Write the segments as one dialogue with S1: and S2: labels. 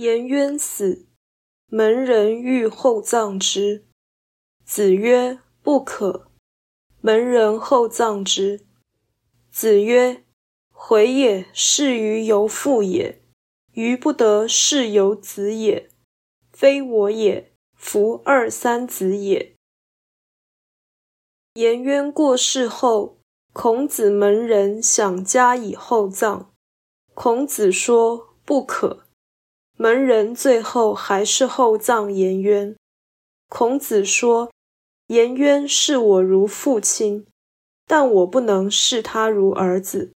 S1: 颜渊死，门人欲厚葬之。子曰：“不可。”门人厚葬之。子曰：“回也，是于由父也；余不得是由子也。非我也，夫二三子也。”颜渊过世后，孔子门人想加以厚葬，孔子说：“不可。”门人最后还是厚葬颜渊。孔子说：“颜渊视我如父亲，但我不能视他如儿子。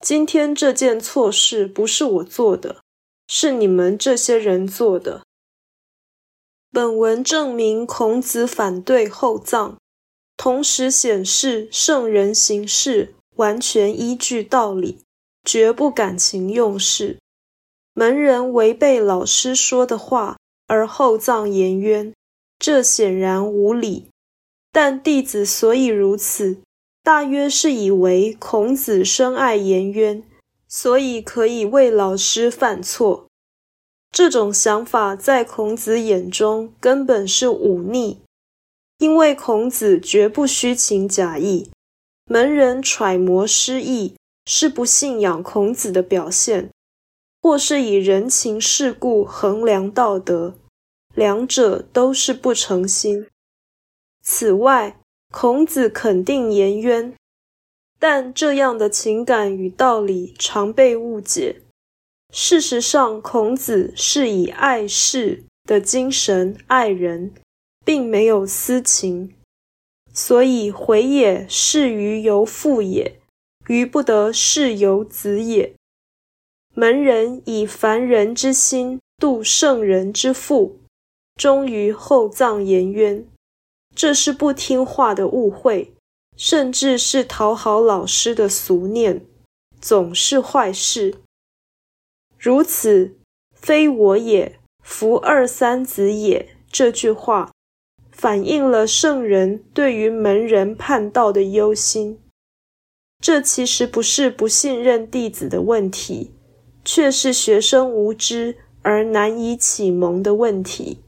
S1: 今天这件错事不是我做的，是你们这些人做的。”本文证明孔子反对厚葬，同时显示圣人行事完全依据道理，绝不感情用事。门人违背老师说的话而厚葬颜渊，这显然无理。但弟子所以如此，大约是以为孔子深爱颜渊，所以可以为老师犯错。这种想法在孔子眼中根本是忤逆，因为孔子绝不虚情假意。门人揣摩失意，是不信仰孔子的表现。或是以人情世故衡量道德，两者都是不诚心。此外，孔子肯定颜渊，但这样的情感与道理常被误解。事实上，孔子是以爱世的精神爱人，并没有私情。所以回也，是于由父也；余不得是由子也。门人以凡人之心度圣人之腹，终于厚葬颜渊。这是不听话的误会，甚至是讨好老师的俗念，总是坏事。如此，非我也，夫二三子也。这句话反映了圣人对于门人叛道的忧心。这其实不是不信任弟子的问题。却是学生无知而难以启蒙的问题。